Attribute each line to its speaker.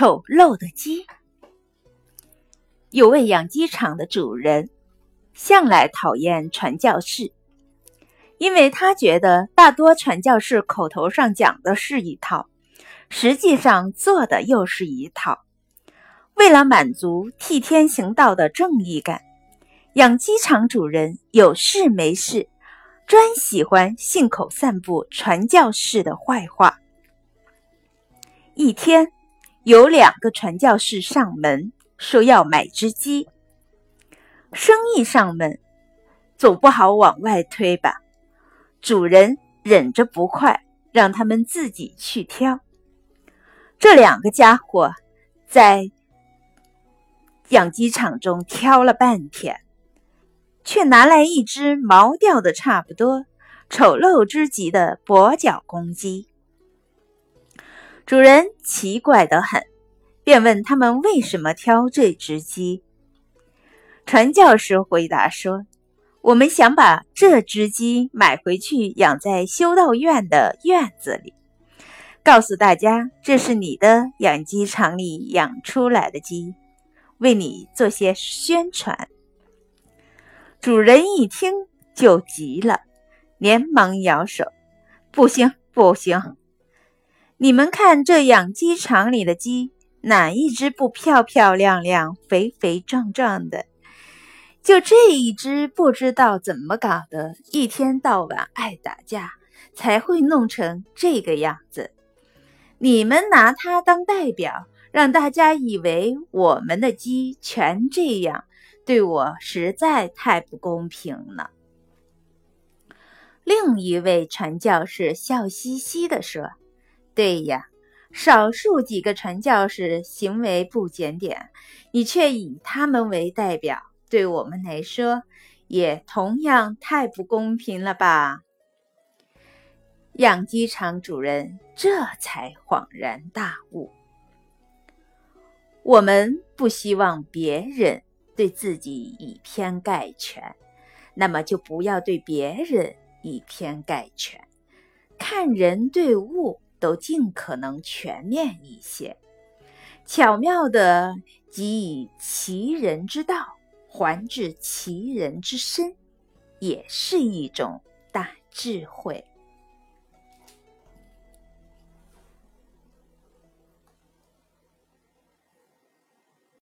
Speaker 1: 丑陋的鸡。有位养鸡场的主人，向来讨厌传教士，因为他觉得大多传教士口头上讲的是一套，实际上做的又是一套。为了满足替天行道的正义感，养鸡场主人有事没事，专喜欢信口散布传教士的坏话。一天。有两个传教士上门说要买只鸡，生意上门总不好往外推吧？主人忍着不快，让他们自己去挑。这两个家伙在养鸡场中挑了半天，却拿来一只毛掉的差不多、丑陋之极的跛脚公鸡。主人奇怪得很，便问他们为什么挑这只鸡。传教士回答说：“我们想把这只鸡买回去养在修道院的院子里，告诉大家这是你的养鸡场里养出来的鸡，为你做些宣传。”主人一听就急了，连忙摇手：“不行，不行。”你们看，这养鸡场里的鸡，哪一只不漂漂亮亮、肥肥壮壮的？就这一只，不知道怎么搞的，一天到晚爱打架，才会弄成这个样子。你们拿它当代表，让大家以为我们的鸡全这样，对我实在太不公平了。另一位传教士笑嘻嘻地说。对呀，少数几个传教士行为不检点，你却以他们为代表，对我们来说也同样太不公平了吧？养鸡场主人这才恍然大悟：我们不希望别人对自己以偏概全，那么就不要对别人以偏概全，看人对物。都尽可能全面一些，巧妙的给以其人之道，还治其人之身，也是一种大智慧。